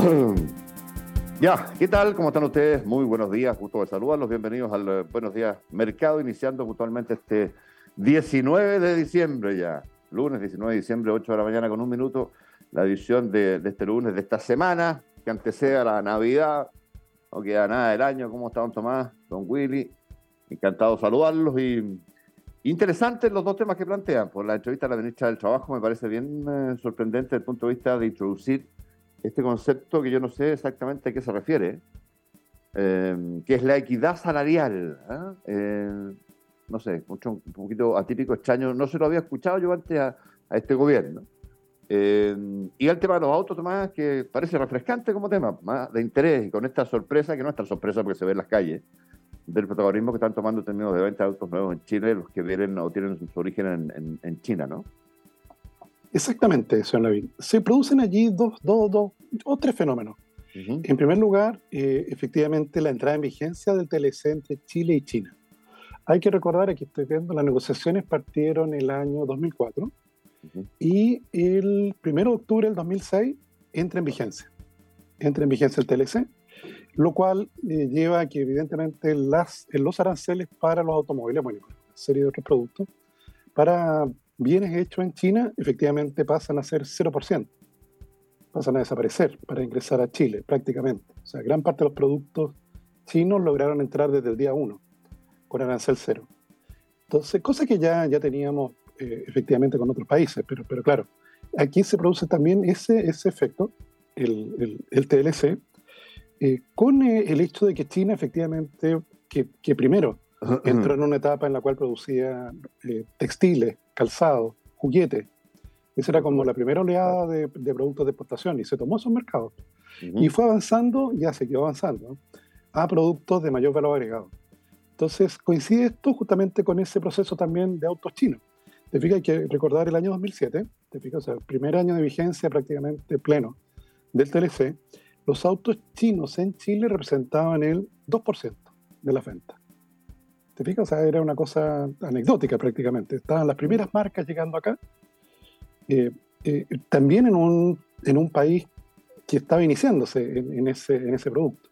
Ya, ¿qué tal? ¿Cómo están ustedes? Muy buenos días, gusto de saludarlos. Bienvenidos al eh, Buenos Días Mercado, iniciando puntualmente este 19 de diciembre ya. Lunes 19 de diciembre, 8 de la mañana con un minuto. La edición de, este lunes, de esta semana, que antecede a la Navidad. No queda nada del año. ¿Cómo está don Tomás? Don Willy. Encantado de saludarlos y Interesantes los dos temas que plantean. Por la entrevista a la ministra del Trabajo me parece bien eh, sorprendente desde el punto de vista de introducir este concepto que yo no sé exactamente a qué se refiere, eh, que es la equidad salarial. ¿ah? Eh, no sé, mucho, un poquito atípico, extraño, no se lo había escuchado yo antes a, este gobierno. Eh, y el tema de los autos, Tomás, que parece refrescante como tema, más de interés, y con esta sorpresa, que no es tan sorpresa porque se ve en las calles, del protagonismo que están tomando en términos de venta de autos nuevos en Chile, los que vienen o tienen su origen en, en China, ¿no? Exactamente, señor Lavín. Se producen allí dos, dos, dos o tres fenómenos. En primer lugar, eh, efectivamente, la entrada en vigencia del TLC entre Chile y China. Hay que recordar, aquí estoy viendo, las negociaciones partieron el año 2004 y el 1 de octubre del 2006 entra en vigencia. Entra en vigencia el TLC, lo cual eh, lleva a que evidentemente las, los aranceles para los automóviles, bueno, una serie de otros productos, para bienes hechos en China efectivamente pasan a ser 0%, pasan a desaparecer para ingresar a Chile prácticamente. O sea, gran parte de los productos chinos lograron entrar desde el día 1 con arancel cero. Entonces, cosa que ya, ya teníamos eh, efectivamente con otros países, pero, pero claro, aquí se produce también ese, ese efecto, el, el, TLC, eh, con eh, el hecho de que China efectivamente, que, que primero entró en una etapa en la cual producía textiles, calzado, juguete. Esa era como la primera oleada de, productos de exportación y se tomó esos mercados. Y fue avanzando, ya siguió avanzando, a productos de mayor valor agregado. Entonces coincide esto justamente con ese proceso también de autos chinos. Te fijas, hay que recordar el año 2007, te fijas, o sea, el primer año de vigencia prácticamente pleno del TLC, los autos chinos en Chile representaban el 2% de la venta. ¿Te fijas? O sea, era una cosa anecdótica prácticamente. Estaban las primeras marcas llegando acá, eh, eh, también en un, en un país que estaba iniciándose en, ese, en ese producto.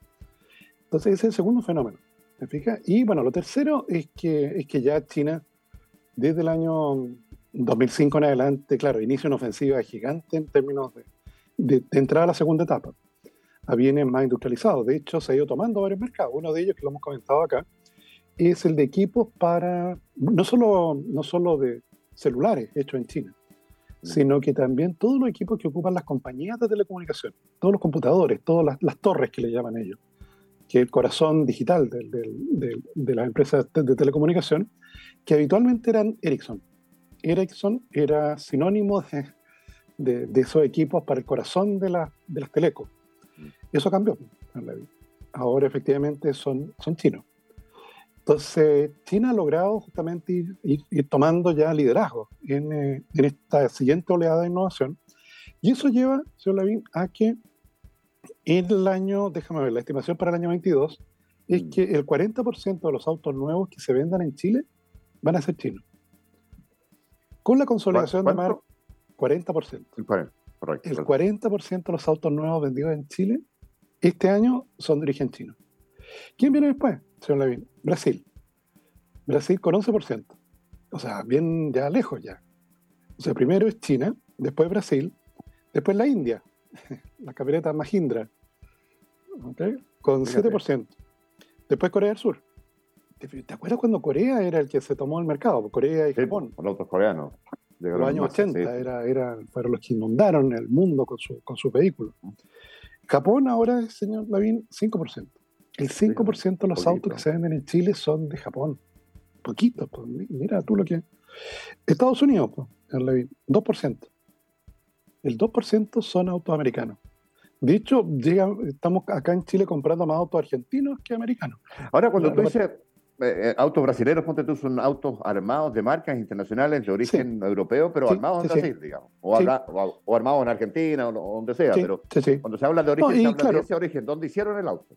Entonces, ese es el segundo fenómeno. ¿Te fijas? Y bueno, lo tercero es que, es que ya China, desde el año 2005 en adelante, claro, inicia una ofensiva gigante en términos de, de, de entrada a la segunda etapa a bienes más industrializados. De hecho, se ha ido tomando varios mercados. Uno de ellos, que lo hemos comentado acá, es el de equipos para, no solo, no solo de celulares hechos en China, mm. sino que también todos los equipos que ocupan las compañías de telecomunicación, todos los computadores, todas las, torres que le llaman ellos, que es el corazón digital de las empresas de, telecomunicación, que habitualmente eran Ericsson. Ericsson era sinónimo de, esos equipos para el corazón de, la, las telecos. Mm. Eso cambió. Ahora efectivamente son, son chinos. Entonces, China ha logrado justamente ir, tomando ya liderazgo en, eh, en, esta siguiente oleada de innovación. Y eso lleva, señor Lavín, a que en el año, déjame ver, la estimación para el año 22 es mm. que el 40% de los autos nuevos que se vendan en Chile van a ser chinos. Con la consolidación de marca, 40%. El 40%, el 40 de los autos nuevos vendidos en Chile Este año son de origen chino. ¿Quién viene después, señor Levin? Brasil. Brasil con 11%. O sea, bien ya lejos ya. O sea, primero es China, después Brasil, después la India, la camioneta Mahindra, con 7%. Después Corea del Sur. ¿Te, acuerdas cuando Corea era el que se tomó el mercado? Corea y Japón. Los otros coreanos. Los años 80 era, fueron los que inundaron el mundo con su, con su vehículo. Japón ahora señor Lavín, 5%. El 5% de los autos que se venden en Chile son de Japón. Poquito, pues, mira tú lo que... Estados Unidos, pues, señor Lavín, 2%. El 2% son autos americanos. De hecho, estamos acá en Chile comprando más autos argentinos que americanos. Ahora, cuando tú dices eh, eh, autos brasileños, ponte tú, son autos armados de marcas internacionales de origen europeo, pero armados en Brasil, digamos. O, armados en Argentina o, donde sea. pero cuando se habla de origen, se habla de ese origen. ¿Dónde hicieron el auto?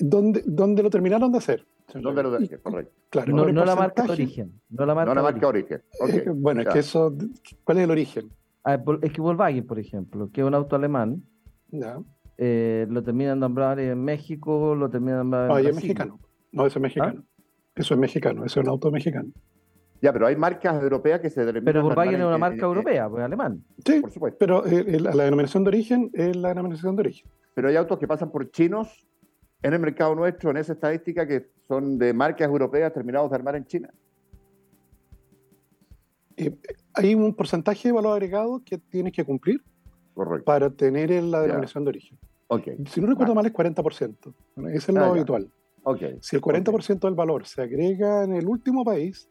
¿Dónde, dónde lo terminaron de hacer? ¿Dónde lo de correcto. Claro, no, la marca de origen. No la marca, de origen. bueno, es que eso. ¿Cuál es el origen? Ah, es que Volkswagen, por ejemplo, que es un auto alemán, eh, lo terminan de nombrar en México, lo terminan de nombrar en no, es mexicano. No, eso es mexicano. ¿Ah? Eso es mexicano, eso es un auto mexicano. Ya, pero hay marcas europeas que se denominan. Pero Volkswagen es una marca europea, pues alemán. Sí, por supuesto. Pero la denominación de origen es la denominación de origen. Pero hay autos que pasan por chinos en el mercado nuestro, en esa estadística, que son de marcas europeas terminados de armar en China. hay un porcentaje de valor agregado que tienes que cumplir para tener la denominación de origen. Okay. Si no recuerdo mal, es 40%. Ese es lo ah, habitual. Okay. Si el 40% del valor se agrega en el último país,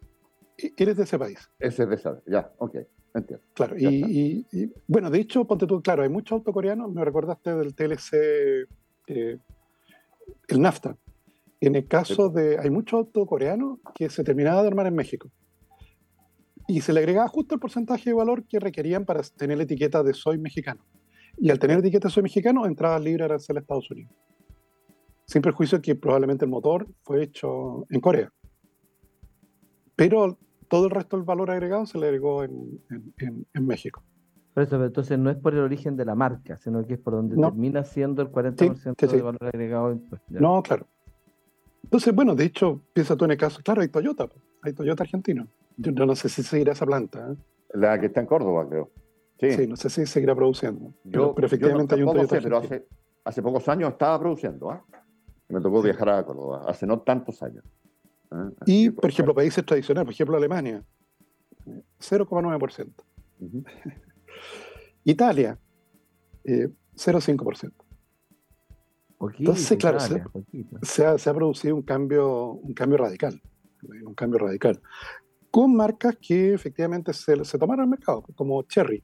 e-, eres de ese país. Ese es de ese, ya, ok, entiendo. Claro, y, bueno, de hecho, ponte tú, claro, hay muchos autos coreanos, me recordaste del TLC, eh, el NAFTA. En el caso de, hay muchos autos coreanos que se terminaban de armar en México. Y se le agregaba justo el porcentaje de valor que requerían para tener la etiqueta de soy mexicano. Y al tener la etiqueta de soy mexicano, entraba libre arancel a Estados Unidos sin perjuicio que probablemente el motor fue hecho en Corea. Pero todo el resto del valor agregado se le agregó en, México. Por eso, entonces no es por el origen de la marca, sino que es por donde termina siendo el 40% del valor agregado. no, claro. Entonces, bueno, de hecho, piensa tú en el caso, claro, hay Toyota, hay Toyota argentino. Yo no sé si seguirá esa planta. ¿eh? La que está en Córdoba, creo. Sí, no sé si seguirá produciendo. pero, efectivamente hay un Toyota. pero hace, hace, pocos años estaba produciendo. ¿ah? Me tocó viajar a Córdoba hace no tantos años. ¿eh? Y, por ejemplo, países tradicionales, por ejemplo, Alemania, 0,9%. Italia, 0,5%. Eh, Entonces, claro, se, ha, producido un cambio, un cambio radical, un cambio radical, con marcas que efectivamente se, se tomaron al mercado, como Cherry.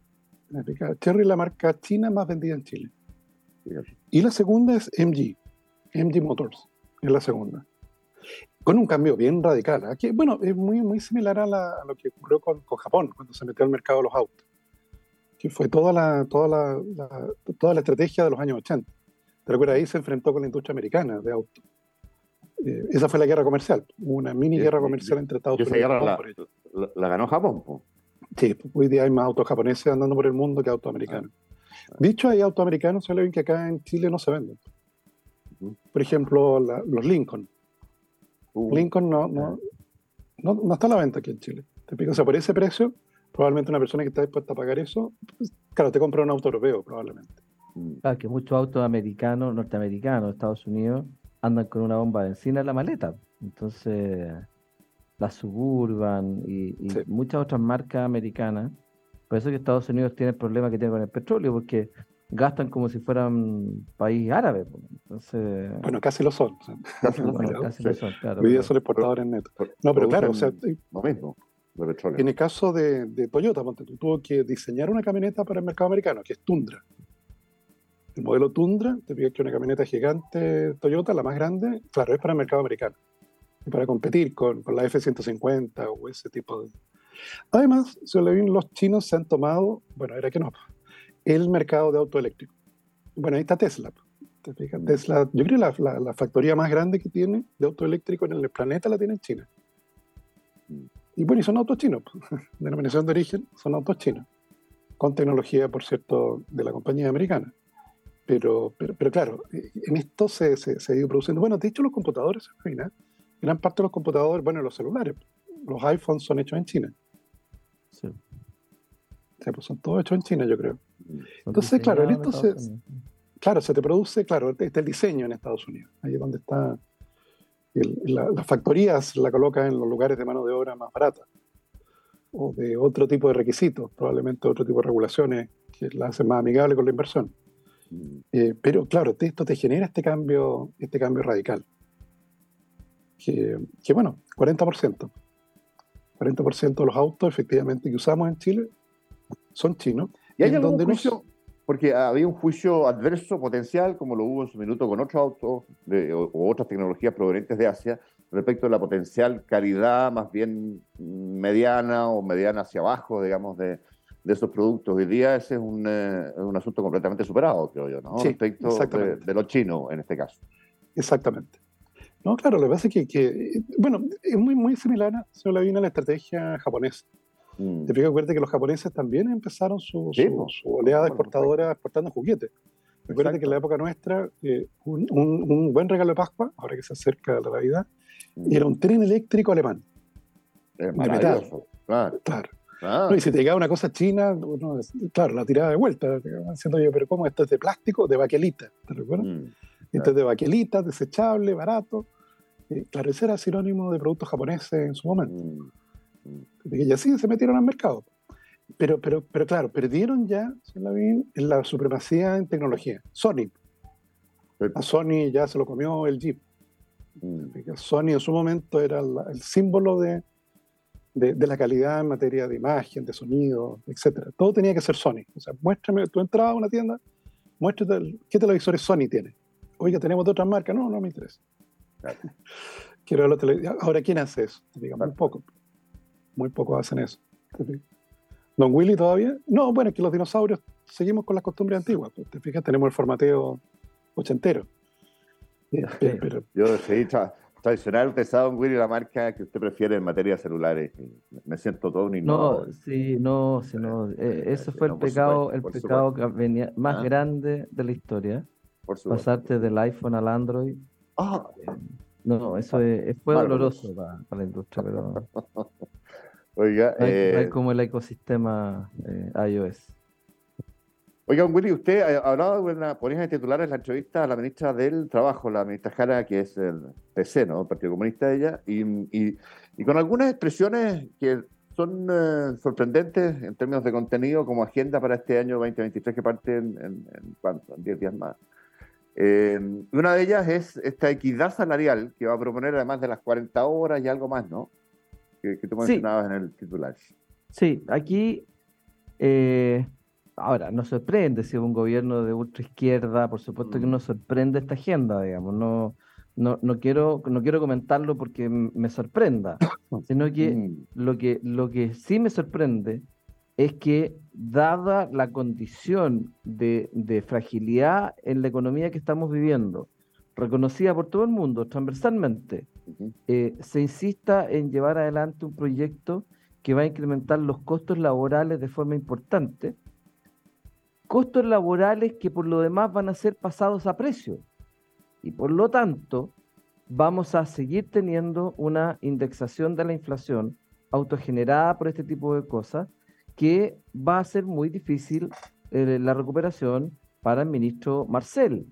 Cherry es la marca china más vendida en Chile. Y la segunda es MG, MG Motors, es la segunda. Con un cambio bien radical. Aquí, ¿ah? bueno, es muy, muy similar a, lo que ocurrió con, Japón cuando se metió al mercado los autos. Que fue toda la, toda la, toda la estrategia de los años 80. Te recuerdas, ahí se enfrentó con la industria americana de autos. Eh, esa fue la guerra comercial, una mini guerra comercial entre Estados Unidos y Japón. La, ganó Japón. Sí, hoy día hay más autos japoneses andando por el mundo que autos americanos. Ah. Dicho, hay autos americanos, se ven que acá en Chile no se venden. Por ejemplo, los Lincoln. Uh. Lincoln no, no, no, está a la venta aquí en Chile. Te O sea, por ese precio, probablemente una persona que está dispuesta a pagar eso, pues, claro, te compra un auto europeo, probablemente. Mm. Claro, que muchos autos americanos, norteamericanos, Estados Unidos, andan con una bomba de encina en la maleta. Entonces, la Suburban y, muchas otras marcas americanas. Por eso que Estados Unidos tiene el problema que tiene con el petróleo, porque gastan como si fueran país árabe. Entonces... Bueno, casi lo son. Casi, lo son, claro. Hoy día son exportadores netos. No, pero claro, o sea, lo mismo. En el caso de, Toyota, tú tuvo que diseñar una camioneta para el mercado americano, que es Tundra. El modelo Tundra, te fijas que una camioneta gigante Toyota, la más grande, claro, es para el mercado americano. Y para competir con, con la F-150 o ese tipo de... Además, si ven, los chinos se han tomado, bueno, era que no, el mercado de auto eléctrico. Bueno, ahí está Tesla. Mm. Tesla, yo creo que la, factoría más grande que tiene de auto eléctrico en el planeta la tiene en China. Y bueno, y son autos chinos, denominación de origen, son autos chinos, con tecnología, por cierto, de la compañía americana. pero, pero, pero, claro, en esto se, se, se, ha ido produciendo. Bueno, de hecho, los computadores, gran parte de los computadores, bueno, los celulares, los iPhones son hechos en China. Sí. O sea, pues son todos hechos en China, yo creo. Entonces, claro, en esto se, claro, se te produce, claro, está el diseño en Estados Unidos. Ahí es donde está. Las factorías la colocan en los lugares de mano de obra más barata o de otro tipo de requisitos, probablemente otro tipo de regulaciones que la hacen más amigable con la inversión. Mm. Eh, pero claro, esto te genera este cambio, este cambio radical. Que, que bueno, 40%. 40% de los autos efectivamente que usamos en Chile son chinos. ¿Y hay algún juicio? Porque había un juicio adverso potencial, como lo hubo en su minuto con otros autos de, o, otras tecnologías provenientes de Asia, respecto a la potencial calidad más bien mediana o mediana hacia abajo, digamos, de, de esos productos. Hoy día ese es un, eh, un, asunto completamente superado, creo yo, ¿no? respecto de, de, los chinos, en este caso. Exactamente. No, claro, lo que pasa es que, que bueno, es muy, muy similar, señor Lavina, a la estrategia japonesa. Mm. Te fijas, acuérdate que los japoneses también empezaron su, su, oleada exportadora exportando juguetes. Recuerda que en la época nuestra, eh, un, un, buen regalo de Pascua, ahora que se acerca la Navidad, mm. era un tren eléctrico alemán. de metal. Claro. claro. y si te llegaba una cosa china, claro, la tiraba de vuelta, diciendo, oye, pero ¿cómo esto es de plástico? De baquelita, ¿te recuerdas? Mm, esto es de baquelita, desechable, barato. Eh, claro, ese era sinónimo de productos japoneses en su momento. Y así se metieron al mercado. Pero, pero, pero claro, perdieron ya, en la supremacía en tecnología. Sony. A Sony ya se lo comió el Jeep. Mm. Sony en su momento era el símbolo de, de, la calidad en materia de imagen, de sonido, etc. Todo tenía que ser Sony. O sea, muéstrame, tú entrabas a una tienda, muéstrate qué televisores Sony tiene. Oiga, tenemos de otras marcas. No, no me interesa. Quiero Ahora, ¿quién hace eso? Digamos, un poco muy pocos hacen eso. ¿Don Willy todavía? No, bueno, es que los dinosaurios seguimos con las costumbres antiguas. Pues, te fijas, tenemos el formateo ochentero. Pero, Yo sí, tradicional, usted sabe, Don Willy, la marca que usted prefiere en materia de celulares. Me siento todo un No, sí, no, sí, no. Eh, eso fue el pecado, el pecado que venía más ah. grande de la historia. Pasarte del iPhone al Android. Ah. Eh, no, eso es, fue doloroso para, para, la industria, pero Oiga, eh, como el ecosistema eh, iOS. Oiga, Willy, usted ha hablado de una ponía de titulares la entrevista a la ministra del Trabajo, la ministra Jara, que es el PC, ¿no? El Partido Comunista de ella, y, con algunas expresiones que son eh, sorprendentes en términos de contenido como agenda para este año 2023 que parte en, en, ¿cuánto? en 10 días más. Eh, una de ellas es esta equidad salarial que va a proponer además de las 40 horas y algo más, ¿no? Que, tú mencionabas en el titular. Sí, aquí, eh, ahora, nos sorprende si un gobierno de ultra izquierda, por supuesto que mm. nos sorprende esta agenda, digamos, no, no, no, quiero, no quiero comentarlo porque me sorprenda, sino que, mm. lo que lo que sí me sorprende es que, dada la condición de, de, fragilidad en la economía que estamos viviendo, reconocida por todo el mundo transversalmente, eh, se insista en llevar adelante un proyecto que va a incrementar los costos laborales de forma importante, costos laborales que por lo demás van a ser pasados a precio. Y por lo tanto, vamos a seguir teniendo una indexación de la inflación autogenerada por este tipo de cosas que va a ser muy difícil eh, la recuperación para el ministro Marcel.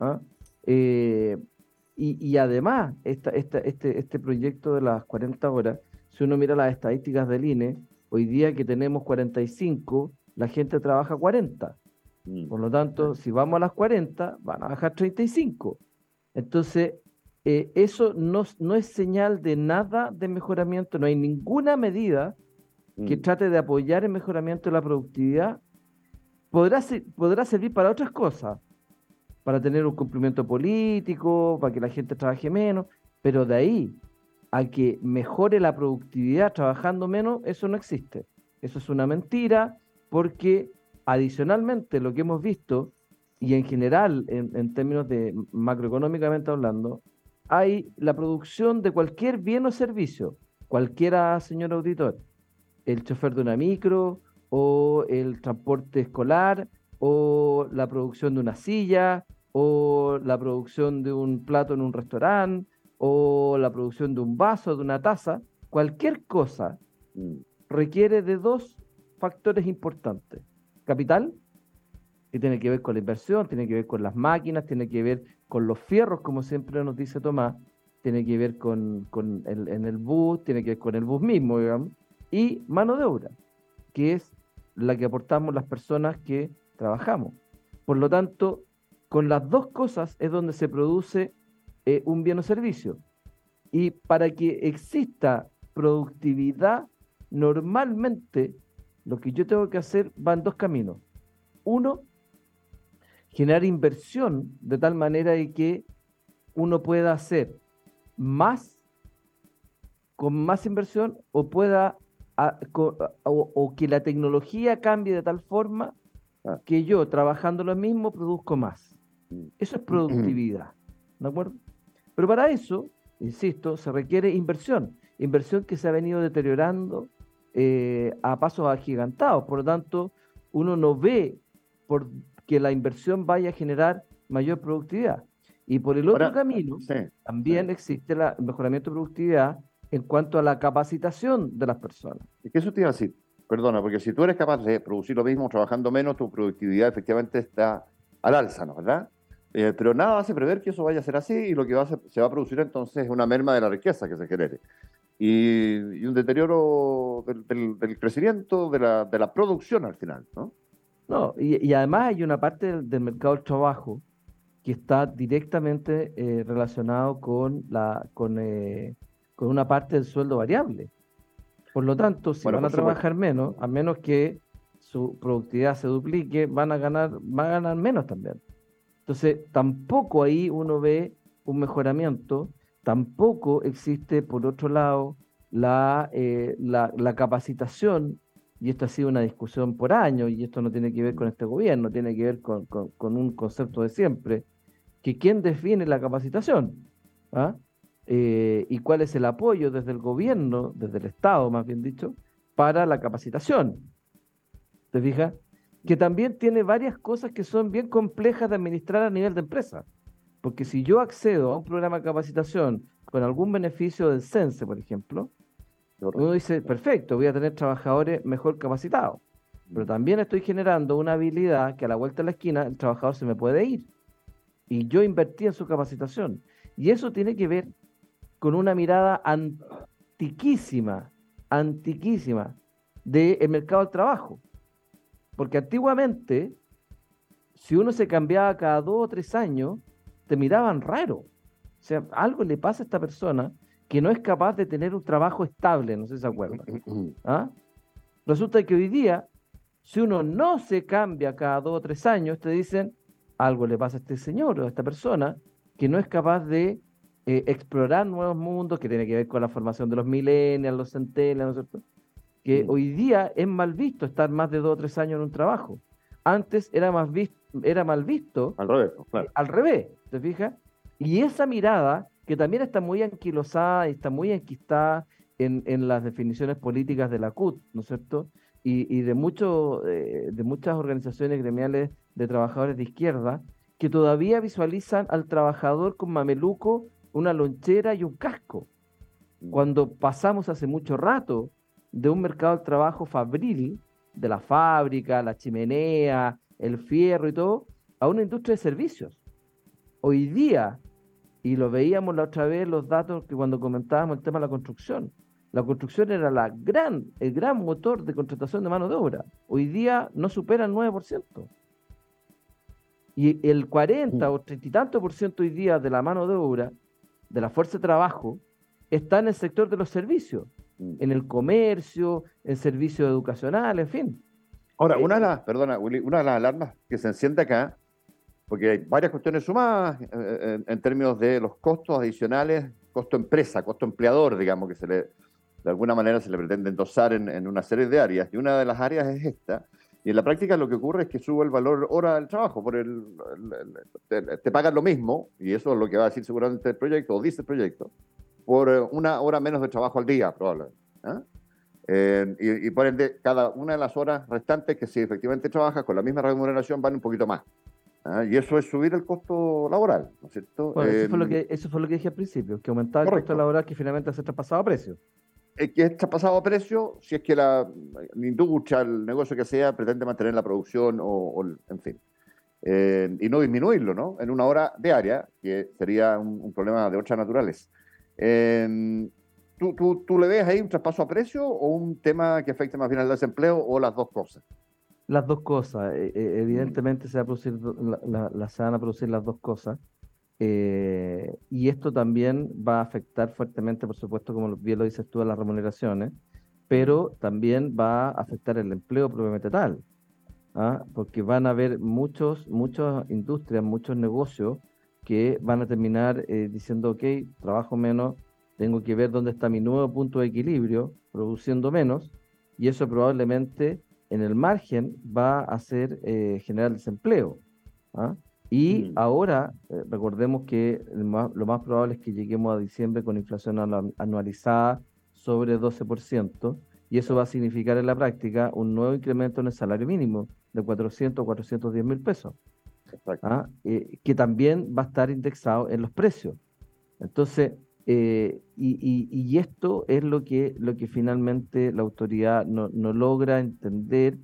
¿ah? Eh, y, además, esta, este, este proyecto de las 40 horas, si uno mira las estadísticas del INE, hoy día que tenemos 45, la gente trabaja 40. Mm. Por lo tanto, si vamos a las 40, van a bajar 35. Entonces, eh, eso no, no, es señal de nada de mejoramiento, no hay ninguna medida que mm. trate de apoyar el mejoramiento de la productividad. Podrá, podrá servir para otras cosas, para tener un cumplimiento político, para que la gente trabaje menos, pero de ahí a que mejore la productividad trabajando menos, eso no existe. Eso es una mentira porque adicionalmente lo que hemos visto, y en general en, términos de macroeconómicamente hablando, hay la producción de cualquier bien o servicio, cualquiera, señor auditor, el chofer de una micro o el transporte escolar, o la producción de una silla, o la producción de un plato en un restaurante, o la producción de un vaso, de una taza, cualquier cosa requiere de dos factores importantes. Capital, que tiene que ver con la inversión, tiene que ver con las máquinas, tiene que ver con los fierros, como siempre nos dice Tomás, tiene que ver con, el, en el bus, tiene que ver con el bus mismo, digamos, y mano de obra, que es la que aportamos las personas que trabajamos. Por lo tanto, con las dos cosas es donde se produce eh, un bien o servicio. Y para que exista productividad, normalmente lo que yo tengo que hacer va en dos caminos. Uno, generar inversión de tal manera de que uno pueda hacer más con más inversión o pueda o, que la tecnología cambie de tal forma ah. que yo trabajando lo mismo produzco más. Eso es productividad. ¿De acuerdo? Pero para eso, insisto, se requiere inversión. Inversión que se ha venido deteriorando eh, a pasos agigantados. Por lo tanto, uno no ve por que la inversión vaya a generar mayor productividad. Y por el otro camino, también existe el mejoramiento de productividad en cuanto a la capacitación de las personas. ¿Y qué eso te iba a decir? Perdona, porque si tú eres capaz de producir lo mismo trabajando menos, tu productividad efectivamente está al alza, ¿no? ¿Verdad? Eh, pero nada hace prever que eso vaya a ser así y lo que va a se va a producir entonces es una merma de la riqueza que se genere. Y, un deterioro del, crecimiento, de la, de la, producción al final, ¿no? No, y, además hay una parte del mercado del trabajo que está directamente eh, relacionado con, la, con, eh, con una parte del sueldo variable. Por lo tanto, si van a trabajar menos, a menos que su productividad se duplique, van a ganar, van a ganar menos también. Entonces, tampoco ahí uno ve un mejoramiento, tampoco existe, por otro lado, la, eh, la, la, capacitación, y esto ha sido una discusión por años, y esto no tiene que ver con este gobierno, tiene que ver con, con, con un concepto de siempre, que quién define la capacitación ¿Ah? Eh, y cuál es el apoyo desde el gobierno, desde el Estado más bien dicho, para la capacitación. ¿Te fijas? Que también tiene varias cosas que son bien complejas de administrar a nivel de empresa. Porque si yo accedo a un programa de capacitación con algún beneficio del CENSE, por ejemplo, uno dice, perfecto, voy a tener trabajadores mejor capacitados. Pero mm. también estoy generando una habilidad que a la vuelta de la esquina el trabajador se me puede ir y yo invertí en su capacitación. Y eso tiene que ver con una mirada antiquísima, antiquísima del mercado del trabajo. Porque antiguamente, si uno se cambiaba cada dos o tres años, te miraban raro. O sea, algo le pasa a esta persona que no es capaz de tener un trabajo estable, no sé si se acuerdan. ¿Ah? Resulta que hoy día, si uno no se cambia cada dos o tres años, te dicen, algo le pasa a este señor o a esta persona que no es capaz de eh, explorar nuevos mundos, que tiene que ver con la formación de los millennials, los centennials, ¿no es cierto? Que mm. hoy día es mal visto estar más de dos o tres años en un trabajo. Antes era, más visto, era mal visto. Al revés, claro. Al revés, ¿te fijas? Y esa mirada, que también está muy anquilosada y está muy enquistada en, en las definiciones políticas de la CUT, ¿no es cierto? Y, y de, mucho, eh, de muchas organizaciones gremiales de trabajadores de izquierda que todavía visualizan al trabajador con mameluco, una lonchera y un casco. Mm. Cuando pasamos hace mucho rato de un mercado de trabajo fabril, de la fábrica, la chimenea, el fierro y todo, a una industria de servicios. Hoy día, y lo veíamos la otra vez los datos que cuando comentábamos el tema de la construcción, la construcción era la gran, el gran motor de contratación de mano de obra. Hoy día no supera el 9%. Y el 40 mm. o 30 y tanto por ciento hoy día de la mano de obra, de la fuerza de trabajo, está en el sector de los servicios. En el comercio, en servicios educacionales, en fin. Ahora, una de eh, las, perdona, una de las alarmas que se enciende acá, porque hay varias cuestiones sumadas eh, eh, en, términos de los costos adicionales, costo empresa, costo empleador, digamos, que se le, de alguna manera se le pretende endosar en, en una serie de áreas. Y una de las áreas es esta, y en la práctica lo que ocurre es que sube el valor hora del trabajo, por el, te, pagan lo mismo, y eso es lo que va a decir seguramente el proyecto, o dice el proyecto, por eh, una hora menos de trabajo al día, probablemente. ¿ah? y, por ende, cada una de las horas restantes que si efectivamente trabajas con la misma remuneración van un poquito más. ¿ah? Y eso es subir el costo laboral, ¿no es cierto? Bueno, eso, fue lo que, eso fue lo que dije al principio, que aumentaba el costo laboral que finalmente se traspasado a precio. Es que está pasado a precio si es que la, industria, el negocio que sea, pretende mantener la producción o, en fin. Eh, y no disminuirlo, ¿no? En una hora diaria, que sería un, problema de otras naturales. Eh, ¿tú, tú, tú, le ves ahí un traspaso a precio o un tema que afecte más bien al desempleo o las dos cosas? Las dos cosas. E, e, evidentemente se, va a producir, la, se van a producir las dos cosas. Eh, y esto también va a afectar fuertemente, por supuesto, como bien lo dices tú, a las remuneraciones, pero también va a afectar el empleo propiamente tal, ¿ah? porque van a haber muchos, muchas industrias, muchos negocios que van a terminar eh, diciendo, ok, trabajo menos, tengo que ver dónde está mi nuevo punto de equilibrio, produciendo menos, y eso probablemente en el margen va a hacer eh, generar desempleo. ¿ah? Y mm. ahora, eh, recordemos que lo más probable es que lleguemos a diciembre con inflación anualizada sobre 12%, y eso va a significar en la práctica un nuevo incremento en el salario mínimo de 400 o 410 mil pesos, ¿ah? eh, que también va a estar indexado en los precios. Entonces, eh, y, esto es lo que, lo que finalmente la autoridad no, no logra entender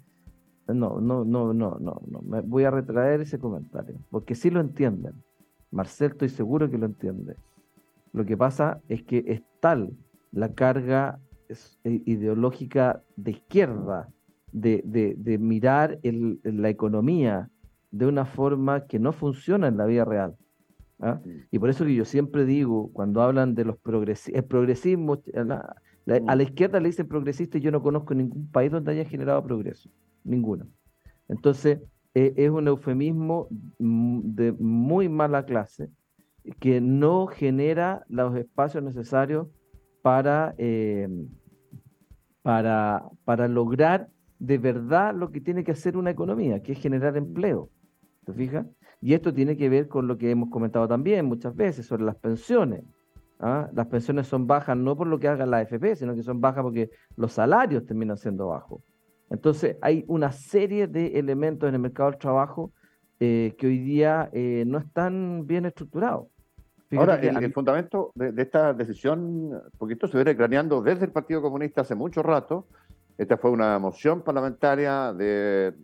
no, no, no, no, no, no. Me voy a retraer ese comentario, porque sí lo entienden. Marcel, estoy seguro que lo entiende. Lo que pasa es que es tal la carga eh, ideológica de izquierda de, de, mirar la economía de una forma que no funciona en la vida real. ¿ah? Y por eso que yo siempre digo, cuando hablan de los progresistas, el progresismo, a la mm. izquierda le dicen progresista y yo no conozco ningún país donde haya generado progreso ninguna. Entonces, eh, es un eufemismo de muy mala clase que no genera los espacios necesarios para, eh, para, para lograr de verdad lo que tiene que hacer una economía, que es generar empleo. ¿Te fijas? Y esto tiene que ver con lo que hemos comentado también muchas veces sobre las pensiones. ¿ah? Las pensiones son bajas no por lo que haga la AFP, sino que son bajas porque los salarios terminan siendo bajos. Entonces, hay una serie de elementos en el mercado del trabajo eh, que hoy día eh, no están bien estructurados. Ahora, el, fundamento de, esta decisión, porque esto se viene craneando desde el Partido Comunista hace mucho rato, esta fue una moción parlamentaria de,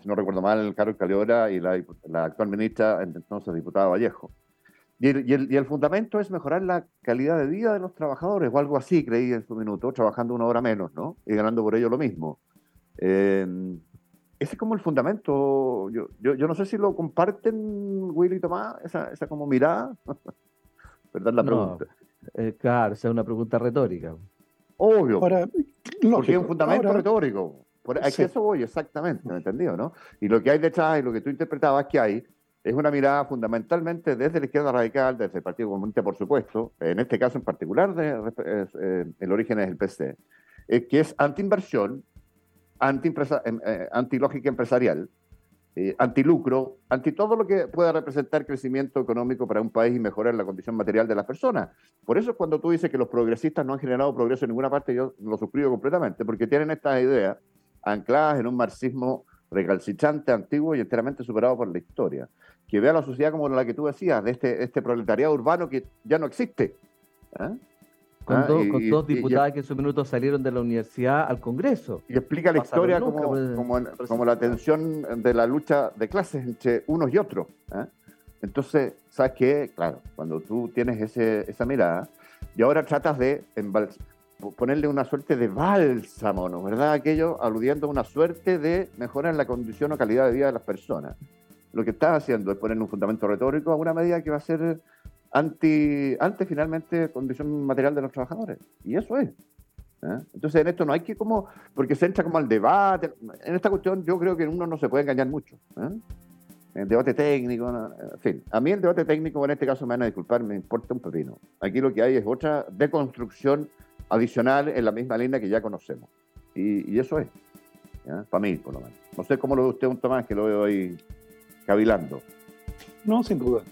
si no recuerdo mal, Carlos Caleora y la, actual ministra, entonces diputada Vallejo. Y el, y, el, y el, fundamento es mejorar la calidad de vida de los trabajadores, o algo así, creí en su minuto, trabajando una hora menos, ¿no? Y ganando por ello lo mismo. Eh, ese es como el fundamento. Yo, yo, yo, no sé si lo comparten Willy y Tomás, esa, esa como mirada. ¿Verdad la pregunta? Eh, claro, esa es una pregunta retórica. Obvio. porque es un fundamento retórico. Por, eso voy, exactamente, ¿me entendido? ¿no? Y lo que hay detrás y lo que tú interpretabas que hay es una mirada fundamentalmente desde la izquierda radical, desde el Partido Comunista, por supuesto, en este caso en particular, de, eh, el origen es el PC, que es anti-inversión, anti, em, eh, anti lógica empresarial, eh, anti lucro, anti todo lo que pueda representar crecimiento económico para un país y mejorar la condición material de las personas. Por eso cuando tú dices que los progresistas no han generado progreso en ninguna parte, yo lo suscribo completamente, porque tienen estas ideas ancladas en un marxismo recalcitrante, antiguo y enteramente superado por la historia, que ve a la sociedad como la que tú decías, de este, este proletariado urbano que ya no existe. ¿eh? Con, ah, dos diputadas que en su minuto salieron de la universidad al Congreso. Y explica la historia como, como, la tensión de la lucha de clases entre unos y otros. ¿eh? Entonces, ¿sabes qué? Claro, cuando tú tienes ese, esa mirada y ahora tratas de ponerle una suerte de bálsamo, ¿no? ¿Verdad? Aquello aludiendo a una suerte de mejora en la condición o calidad de vida de las personas. Lo que estás haciendo es poner un fundamento retórico a una medida que va a ser anti, ante finalmente condición material de los trabajadores. Y eso es. ¿eh? Entonces en esto no hay que como, porque se entra como al debate, en esta cuestión yo creo que uno no se puede engañar mucho. ¿eh? El debate técnico, en fin. A mí el debate técnico, en este caso me van a disculpar, me importa un pepino. Aquí lo que hay es otra deconstrucción adicional en la misma línea que ya conocemos. Y, eso es, para mí por lo menos. No sé cómo lo ve usted, un Tomás, que lo veo ahí cavilando. No, sin duda.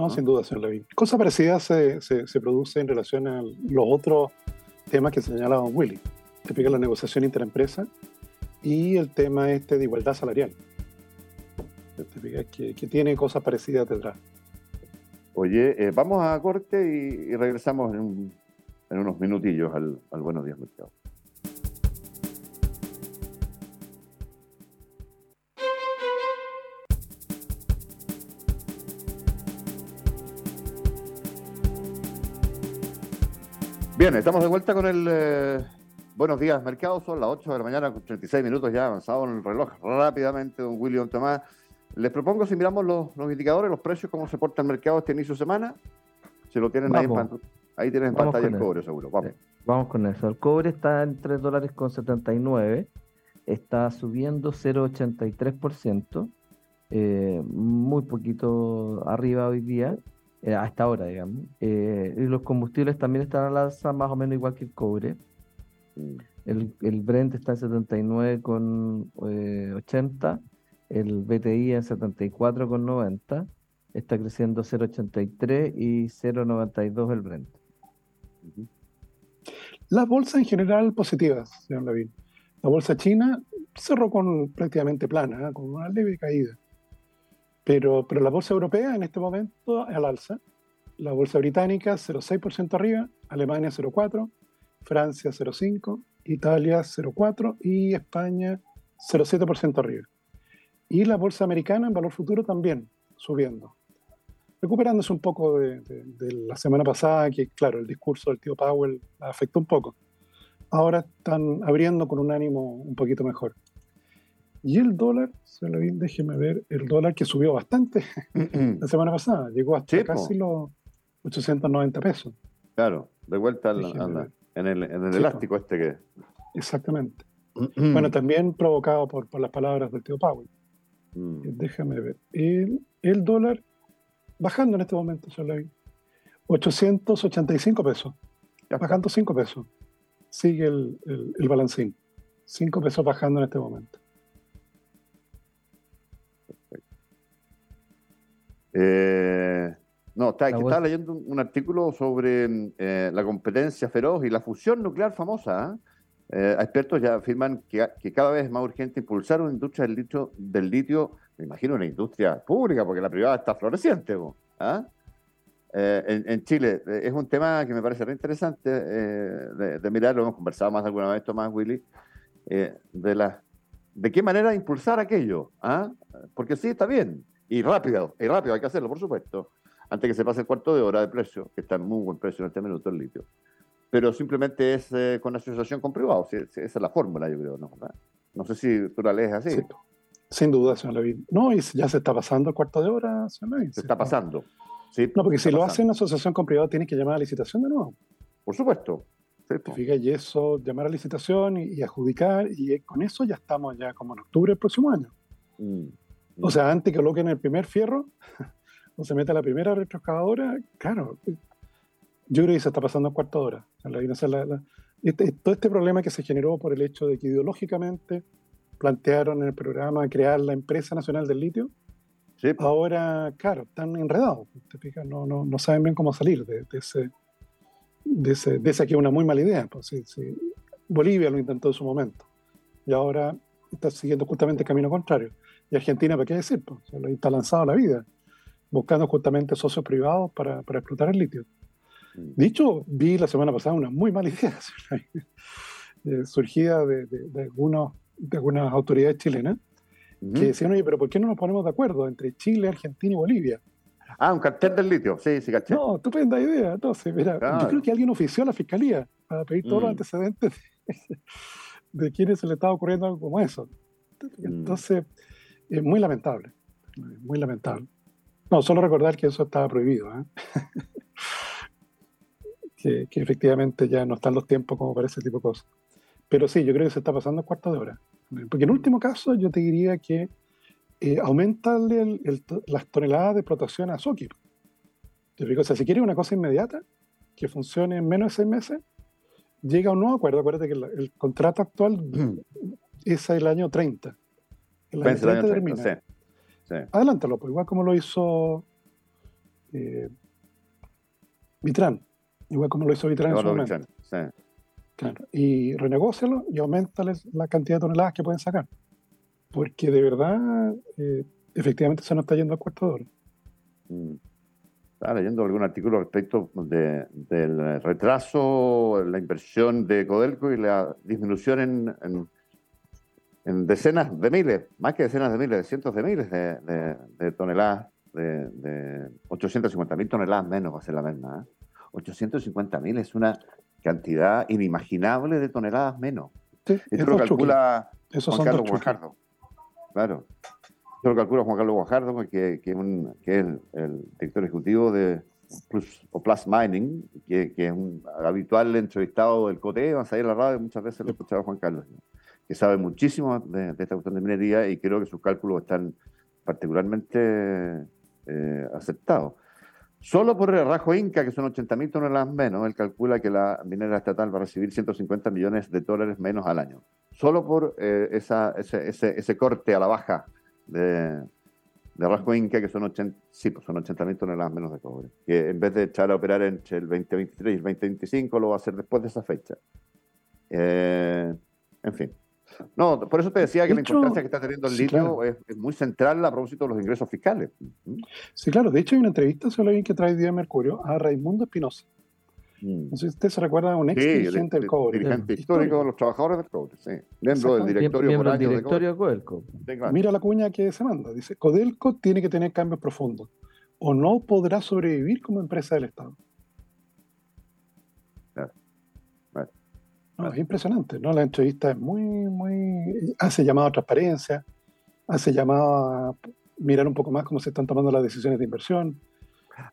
No, sin duda, señor Levin. Cosa parecida se, se, produce en relación a los otros temas que señalaba Willy. te pica la negociación interempresa y el tema este de igualdad salarial. Te que, que tiene cosas parecidas detrás. Oye, eh, vamos a corte y, regresamos en, unos minutillos al, al Buenos Días Mercado. Bien, estamos de vuelta con el eh, Buenos Días Mercado. Son las 8 de la mañana con 36 minutos ya avanzado en el reloj rápidamente, don William Tomás. Les propongo si miramos los, indicadores, los precios, cómo se porta el mercado este inicio de semana. Si lo tienen ahí en pantalla. Ahí tienen en pantalla el cobre, seguro. Vamos. Vamos con eso. El cobre está en 3 dólares con 79. Está subiendo 0,83%. Eh, muy poquito arriba hoy día. Eh, hasta ahora, digamos. Eh, y los combustibles también están a la alza, más o menos igual que el cobre. Mm. El, el Brent está en 79,80, eh, el BTI en 74,90, está creciendo 0,83 y 0,92 el Brent. Las bolsas en general positivas, señor Lavín. La bolsa china cerró con prácticamente plana, con una leve caída. Pero, pero la bolsa europea en este momento al alza. La bolsa británica 0,6% arriba, Alemania 0,4%, Francia 0,5%, Italia 0,4% y España 0,7% arriba. Y la bolsa americana en valor futuro también subiendo. Recuperándose un poco de, la semana pasada, que claro, el discurso del tío Powell afectó un poco. Ahora están abriendo con un ánimo un poquito mejor. Y el dólar, déjeme ver, el dólar que subió bastante la semana pasada, llegó hasta casi los 890 pesos. Claro, de vuelta en el, elástico este que... Exactamente. bueno, también provocado por, las palabras del tío Powell. Mm. Eh, déjame ver. El, el, dólar bajando en este momento, solo 885 pesos. bajando 5 pesos. Sigue el, el, el balancín. 5 pesos bajando en este momento. Eh, no, está, estaba leyendo un, artículo sobre eh, la competencia feroz y la fusión nuclear famosa. ¿ah? Eh, expertos ya afirman que, cada vez es más urgente impulsar una industria del litio, del litio, me imagino una industria pública, porque la privada está floreciente. ¿ah? en, Chile es un tema que me parece re interesante de, mirar, lo hemos conversado más alguna vez, Tomás Willy, de, la, de qué manera impulsar aquello. ¿ah? Porque sí, está bien, y rápido, y rápido, hay que hacerlo, por supuesto, antes que se pase el cuarto de hora de precio, que está en muy buen precio en este minuto el litio. Pero simplemente es eh, con asociación con privados, esa es la fórmula, yo creo, ¿no? No sé si tú la lees así. Sin duda, señor Levin. No, y ya se está pasando el cuarto de hora, señor Levin. Se, está, pasando. Sí, no, porque si lo hace en asociación con privados, tiene que llamar a licitación de nuevo. Por supuesto. y eso, llamar a licitación y, adjudicar, y con eso ya estamos ya como en octubre del próximo año. Mm. O sea, antes que coloquen el primer fierro, o se meta la primera retroexcavadora, claro, yo creo que se está pasando a cuarto hora. este, todo este problema que se generó por el hecho de que ideológicamente plantearon en el programa crear la empresa nacional del litio, ahora, claro, están enredados. No, no, no, saben bien cómo salir de, ese, de, ese, de esa que es una muy mala idea. Pues, Bolivia lo intentó en su momento y ahora está siguiendo justamente el camino contrario. Y Argentina, ¿para qué decir? Pues, lo está lanzado la vida, buscando justamente socios privados para, para explotar el litio. Dicho, vi la semana pasada una muy mala idea eh, surgida de, de, algunos, de algunas autoridades chilenas que decían, oye, pero ¿por qué no nos ponemos de acuerdo entre Chile, Argentina y Bolivia? Ah, un cartel del litio, sí, sí, caché. No, estupenda idea. Entonces, mira, yo creo que alguien ofició a la fiscalía para pedir todos los mm. antecedentes de, de quiénes se le estaba ocurriendo algo como eso. Mm. Es muy lamentable, muy lamentable. No, solo recordar que eso estaba prohibido, ¿eh? que, efectivamente ya no están los tiempos como para ese tipo de cosas. Pero sí, yo creo que se está pasando a cuarto de hora. Porque en último caso yo te diría que eh, aumenta las toneladas de explotación a Soki. O sea, si quieres una cosa inmediata, que funcione en menos de seis meses, llega a un nuevo acuerdo. Acuérdate que el, contrato actual mm. es el año 30. El año 30 termina. Adelántalo, pues igual como lo hizo eh, Vitrán. Igual como lo hizo Vitrán en su momento. Claro, y renegócialo y aumentales la cantidad de toneladas que pueden sacar. Porque de verdad, eh, efectivamente se nos está yendo al cuarto de. Mm. Estaba leyendo algún artículo respecto del retraso, la inversión de Codelco y la disminución en, en, decenas de miles, más que decenas de miles, de cientos de miles de, toneladas, de, 850 mil toneladas menos va a ser la misma. 850 ¿eh? mil es una cantidad inimaginable de toneladas menos. Esto lo calcula Juan Carlos Guajardo. Claro. Esto lo calcula Juan Carlos Guajardo, que, que, un, que es el, director ejecutivo de Plus, o Plus Mining, que, que, es un habitual entrevistado del COTE, va a salir a la radio, muchas veces lo escuchaba Juan Carlos, que sabe muchísimo de, esta cuestión de minería y creo que sus cálculos están particularmente eh, aceptados. Solo por el rajo Inca, que son 80.000 toneladas menos, él calcula que la minera estatal va a recibir 150 millones de dólares menos al año. Solo por eh, ese, ese, ese, corte a la baja de, de rasgo Inca, que son 80, sí, pues son 80.000 toneladas menos de cobre. Que en vez de echar a operar entre el 2023 y el 2025, lo va a hacer después de esa fecha. Eh, en fin. No, por eso te decía que la importancia que está teniendo el litio es, muy central a propósito de los ingresos fiscales. Sí, claro. De hecho, hay una entrevista sobre alguien que trae Día de Mercurio a Raimundo Espinosa. Mm. No sé si usted se recuerda a un ex dirigente del cobre. Dirigente histórico de los trabajadores del cobre, sí. Miembro del directorio, miembro del directorio de Codelco. Mira la cuña que se manda. Dice, Codelco tiene que tener cambios profundos o no podrá sobrevivir como empresa del Estado. Es impresionante, ¿no? La entrevista es muy, muy... hace llamado a transparencia, hace llamado a mirar un poco más cómo se están tomando las decisiones de inversión.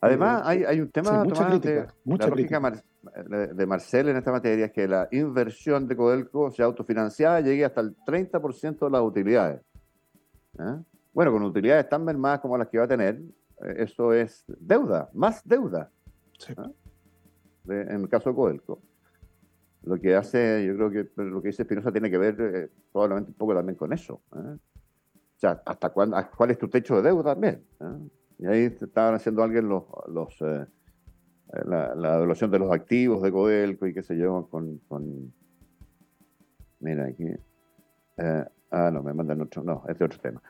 Además, hay, hay, un tema mucha crítica, mucha crítica. de Marcel en esta materia es que la inversión de Codelco sea autofinanciada llegue hasta el 30% de las utilidades. ¿eh? Bueno, con utilidades tan mermadas como las que va a tener, eh, eso es deuda, más deuda. ¿eh? en el caso de Codelco lo que hace, yo creo que lo que dice Espinosa tiene que ver eh, probablemente un poco también con eso. ¿eh? O sea, ¿hasta cuándo, cuál es tu techo de deuda también? ¿eh? Y ahí estaban haciendo alguien los, los la, la, evaluación de los activos de Codelco y qué sé yo, con, con mira aquí. ah, no, me mandan otro, no, es de otro tema.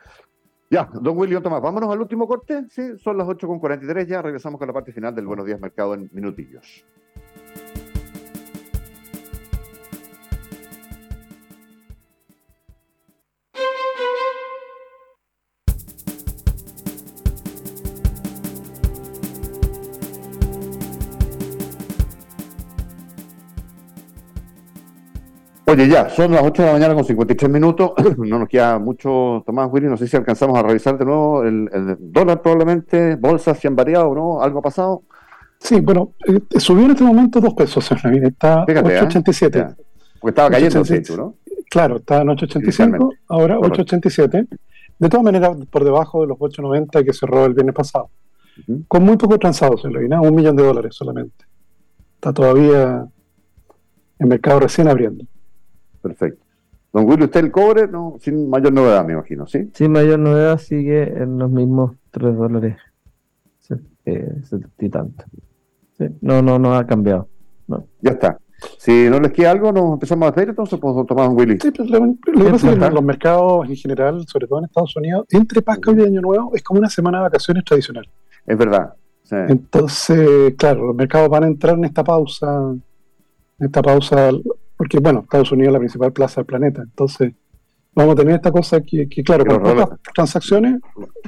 Ya, don William Tomás, vámonos al último corte. Sí, son las 8.43 ya, regresamos con la parte final del Buenos Días Mercado en minutillos. Oye, ya, son las 8 de la mañana con 53 minutos. No nos queda mucho, Tomás Willy. No sé si alcanzamos a revisar de nuevo el, dólar, probablemente. Bolsas, si han variado o no. ¿Algo ha pasado? Sí, bueno, eh, subió en este momento dos pesos Está 887. ¿ah? Porque estaba cayendo el ¿no? Claro, está en 885, ahora 887. De todas maneras, por debajo de los 890 que cerró el viernes pasado. Con muy poco transado, se lo un millón de dólares solamente. Está todavía el mercado recién abriendo. Perfecto. Don Willy, usted el cobre, no, sin mayor novedad, me imagino, ¿sí? Sin mayor novedad, sigue en los mismos 3 dólares eh, y tanto. No, no, no ha cambiado. Ya está. Si no les queda algo, nos empezamos a hacer, entonces pues tomar un Willy. Sí, pero lo, que pasa es que los mercados en general, sobre todo en Estados Unidos, entre Pascua y Año Nuevo, es como una semana de vacaciones tradicional. Es verdad. Entonces, claro, los mercados van a entrar en esta pausa, en esta pausa porque bueno, Estados Unidos es la principal plaza del planeta, entonces vamos a tener esta cosa que, claro, con pocas transacciones...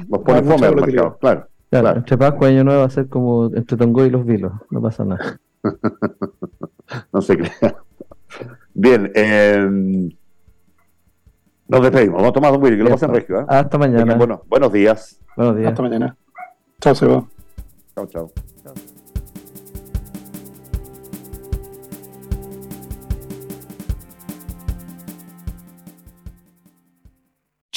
Nos pone fome al mercado, claro. Claro, entre Pascua y Año Nuevo va a ser como entre Tongo y los Vilos, no pasa nada. no se crea. Bien, eh, nos despedimos. Vamos a tomar un Willy, que lo pasen regio. ¿eh? Hasta mañana. Bueno, buenos días. Buenos días. Hasta mañana. Chao, Seba. Chao, chao.